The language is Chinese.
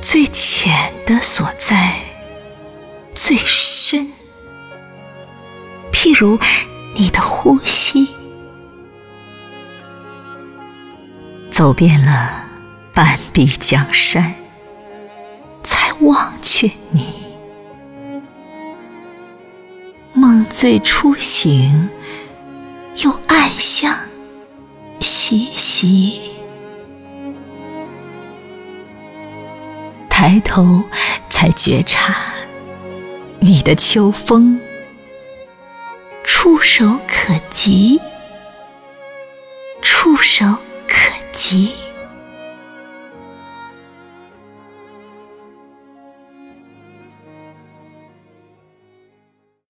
最浅的所在，最深。譬如你的呼吸，走遍了半壁江山，才忘却你。梦醉初醒，又暗香习习。抬头才觉察，你的秋风。触手可及，触手可及。